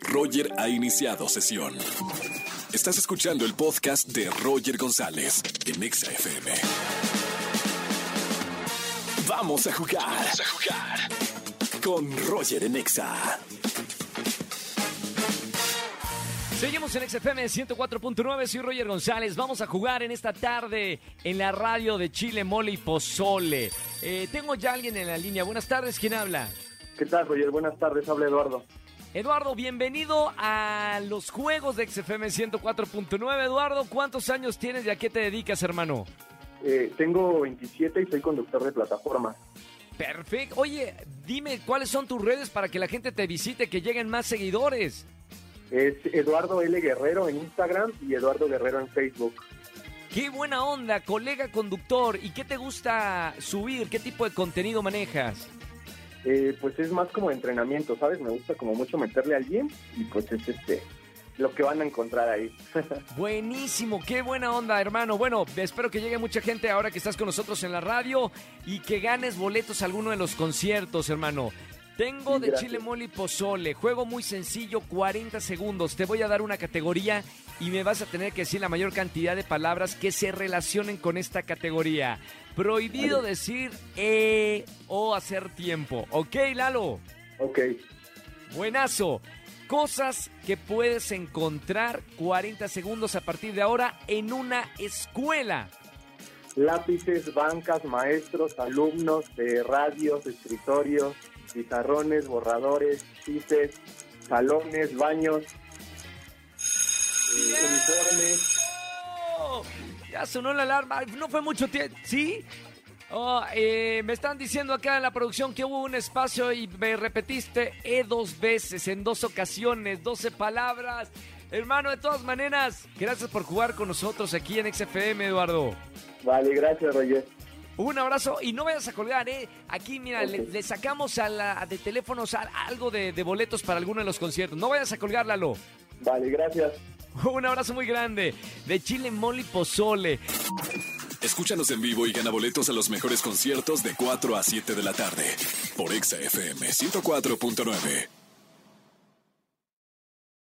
Roger ha iniciado sesión. Estás escuchando el podcast de Roger González en Exa FM. Vamos a jugar. Vamos a jugar. Con Roger en Exa. Seguimos en XFM 104.9, soy Roger González. Vamos a jugar en esta tarde en la radio de Chile, Mole y Pozole. Eh, tengo ya alguien en la línea. Buenas tardes, ¿quién habla? ¿Qué tal, Roger? Buenas tardes, habla Eduardo. Eduardo, bienvenido a los juegos de XFM 104.9. Eduardo, ¿cuántos años tienes y a qué te dedicas, hermano? Eh, tengo 27 y soy conductor de plataforma. Perfecto. Oye, dime cuáles son tus redes para que la gente te visite, que lleguen más seguidores. Es Eduardo L. Guerrero en Instagram y Eduardo Guerrero en Facebook. Qué buena onda, colega conductor. ¿Y qué te gusta subir? ¿Qué tipo de contenido manejas? Eh, pues es más como entrenamiento, ¿sabes? Me gusta como mucho meterle al gym y pues es este lo que van a encontrar ahí. Buenísimo, qué buena onda, hermano. Bueno, espero que llegue mucha gente ahora que estás con nosotros en la radio y que ganes boletos a alguno de los conciertos, hermano. Tengo Sí, de gracias. chile mole y pozole. Juego muy sencillo, 40 segundos. Te voy a dar una categoría y me vas a tener que decir la mayor cantidad de palabras que se relacionen con esta categoría. Prohibido Vale. decir eh o hacer tiempo. ¿Ok, Lalo? ok, Buenazo. Cosas que puedes encontrar 40 segundos a partir de ahora en una escuela. lápices, bancas, maestros, alumnos, eh, radios, escritorios, pizarrones, borradores, chises, salones, baños, eh, uniformes. Ya sonó la alarma. No fue mucho tiempo. ¿Sí? Oh, eh, me están diciendo acá en la producción que hubo un espacio y me repetiste E dos veces, en dos ocasiones, 12 palabras. Hermano, de todas maneras, gracias por jugar con nosotros aquí en XFM, Eduardo. Vale, gracias, Roger. Un abrazo y no vayas a colgar, ¿eh? Aquí, mira, le, le sacamos a la, de teléfonos a- algo de, de boletos para alguno de los conciertos. No vayas a colgar, Lalo. Vale, gracias. Un abrazo muy grande de Chile, Mole y Pozole. Escúchanos en vivo y gana boletos a los mejores conciertos de 4 a 7 de la tarde por Exa FM 104.9.